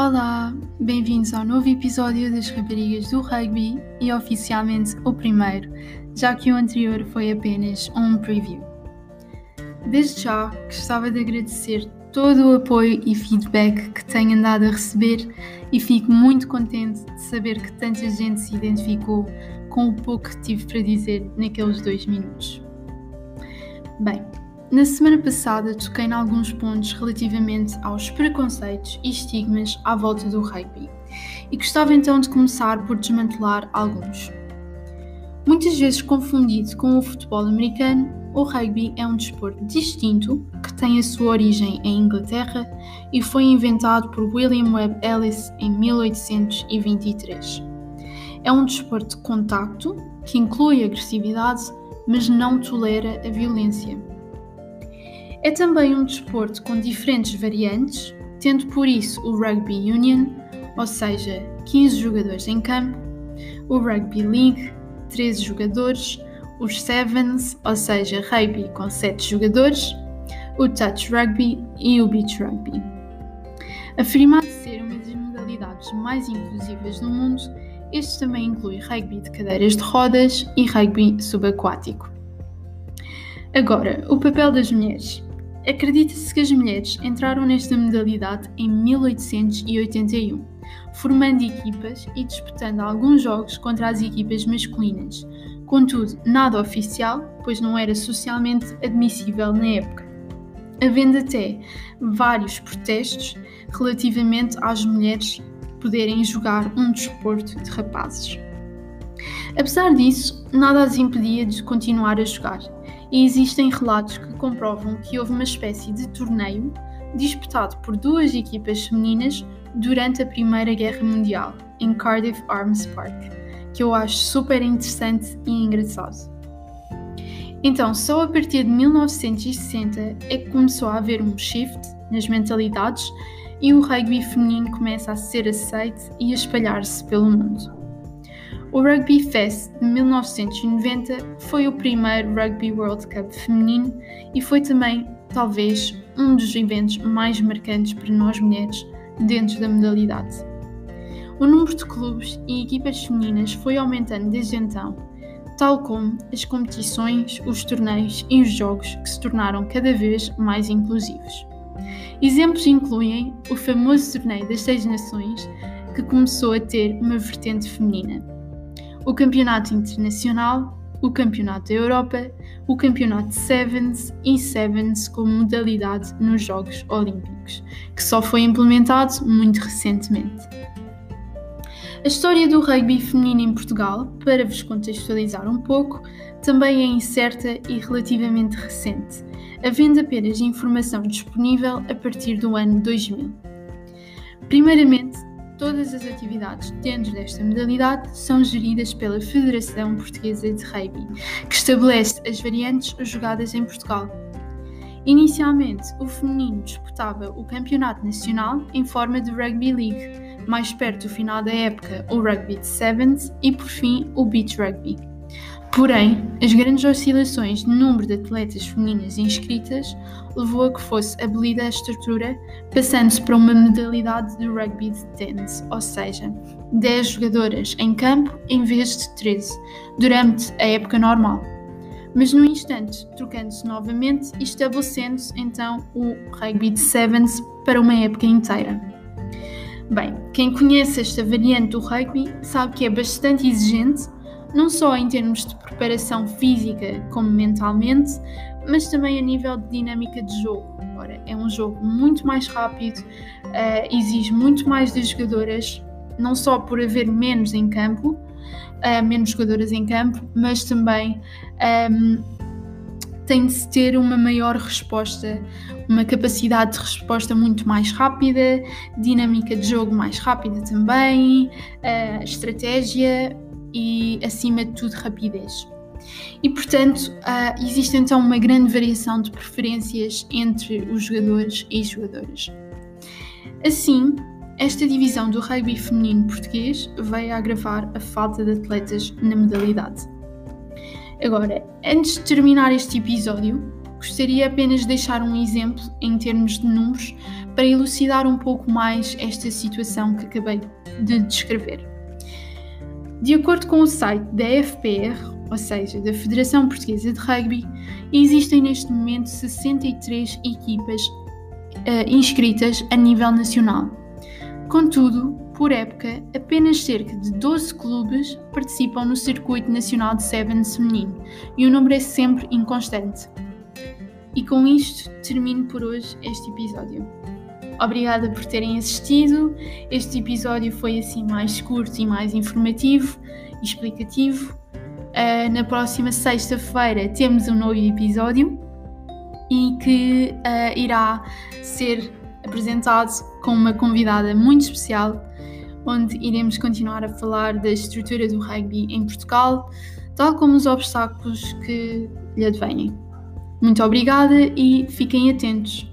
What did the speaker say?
Olá, bem-vindos ao novo episódio das Raparigas do Rugby e oficialmente o primeiro, já que o anterior foi apenas um preview. Desde já gostava de agradecer todo o apoio e feedback que tenho andado a receber e fico muito contente de saber que tanta gente se identificou com o pouco que tive para dizer naqueles dois minutos. Bem, na semana passada toquei em alguns pontos relativamente aos preconceitos e estigmas à volta do rugby e gostava então de começar por desmantelar alguns. Muitas vezes confundido com o futebol americano, o rugby é um desporto distinto que tem a sua origem em Inglaterra e foi inventado por William Webb Ellis em 1823. É um desporto de contacto que inclui agressividade, mas não tolera a violência. É também um desporto com diferentes variantes, tendo por isso o Rugby Union, ou seja, 15 jogadores em campo, o Rugby League, 13 jogadores, os Sevens, ou seja, rugby com 7 jogadores, o Touch Rugby e o Beach Rugby. Afirmado ser uma das modalidades mais inclusivas do mundo, este também inclui rugby de cadeiras de rodas e rugby subaquático. Agora, o papel das mulheres. Acredita-se que as mulheres entraram nesta modalidade em 1881, formando equipas e disputando alguns jogos contra as equipas masculinas, contudo, nada oficial, pois não era socialmente admissível na época, havendo até vários protestos relativamente às mulheres poderem jogar um desporto de rapazes. Apesar disso, nada as impedia de continuar a jogar e existem relatos que comprovam que houve uma espécie de torneio disputado por duas equipas femininas durante a Primeira Guerra Mundial, em Cardiff Arms Park, que eu acho super interessante e engraçado. Então, só a partir de 1960 é que começou a haver um shift nas mentalidades e o rugby feminino começa a ser aceito e a espalhar-se pelo mundo. O Rugby Fest de 1990 foi o primeiro Rugby World Cup feminino e foi também, talvez, um dos eventos mais marcantes para nós mulheres dentro da modalidade. O número de clubes e equipas femininas foi aumentando desde então, tal como as competições, os torneios e os jogos que se tornaram cada vez mais inclusivos. Exemplos incluem o famoso Torneio das Seis Nações, que começou a ter uma vertente feminina o Campeonato Internacional, o Campeonato da Europa, o Campeonato Sevens e Sevens como modalidade nos Jogos Olímpicos, que só foi implementado muito recentemente. A história do rugby feminino em Portugal, para vos contextualizar um pouco, também é incerta e relativamente recente, havendo apenas informação disponível a partir do ano 2000. Primeiramente, Todas as atividades dentro desta modalidade são geridas pela Federação Portuguesa de Rugby, que estabelece as variantes jogadas em Portugal. Inicialmente, o feminino disputava o Campeonato Nacional em forma de Rugby League, mais perto do final da época, o Rugby de Sevens e, por fim, o Beach Rugby. Porém, as grandes oscilações de número de atletas femininas inscritas levou a que fosse abolida a estrutura, passando-se para uma modalidade de rugby de tens, ou seja, 10 jogadoras em campo em vez de 13, durante a época normal. Mas no instante, trocando-se novamente e estabelecendo-se então o rugby de sevens para uma época inteira. Bem, quem conhece esta variante do rugby sabe que é bastante exigente não só em termos de preparação física como mentalmente, mas também a nível de dinâmica de jogo. Ora, é um jogo muito mais rápido, uh, exige muito mais das jogadoras, não só por haver menos em campo, uh, menos jogadoras em campo, mas também um, ehm, tem de se ter uma maior resposta, uma capacidade de resposta muito mais rápida, dinâmica de jogo mais rápida também, uh, estratégia e, acima de tudo, rapidez. E, portanto, uh, existe então uma grande variação de preferências entre os jogadores e jogadoras. Assim, esta divisão do rugby feminino português veio agravar a falta de atletas na modalidade. Agora, antes de terminar este episódio, gostaria apenas de deixar um exemplo em termos de números para elucidar um pouco mais esta situação que acabei de descrever. De acordo com o site da FPR, ou seja, da Federação Portuguesa de Rugby, existem neste momento 63 equipas uh, inscritas a nível nacional. Contudo, por época, apenas cerca de 12 clubes participam no circuito nacional de Sevens feminino e o número é sempre inconstante. E com isto termino por hoje este episódio. Obrigada por terem assistido. Este episódio foi assim mais curto e mais informativo e explicativo. Uh, na próxima sexta-feira temos um novo episódio e que uh, irá ser apresentado com uma convidada muito especial, onde iremos continuar a falar da estrutura do rugby em Portugal, tal como os obstáculos que lhe advêm. Muito obrigada e fiquem atentos.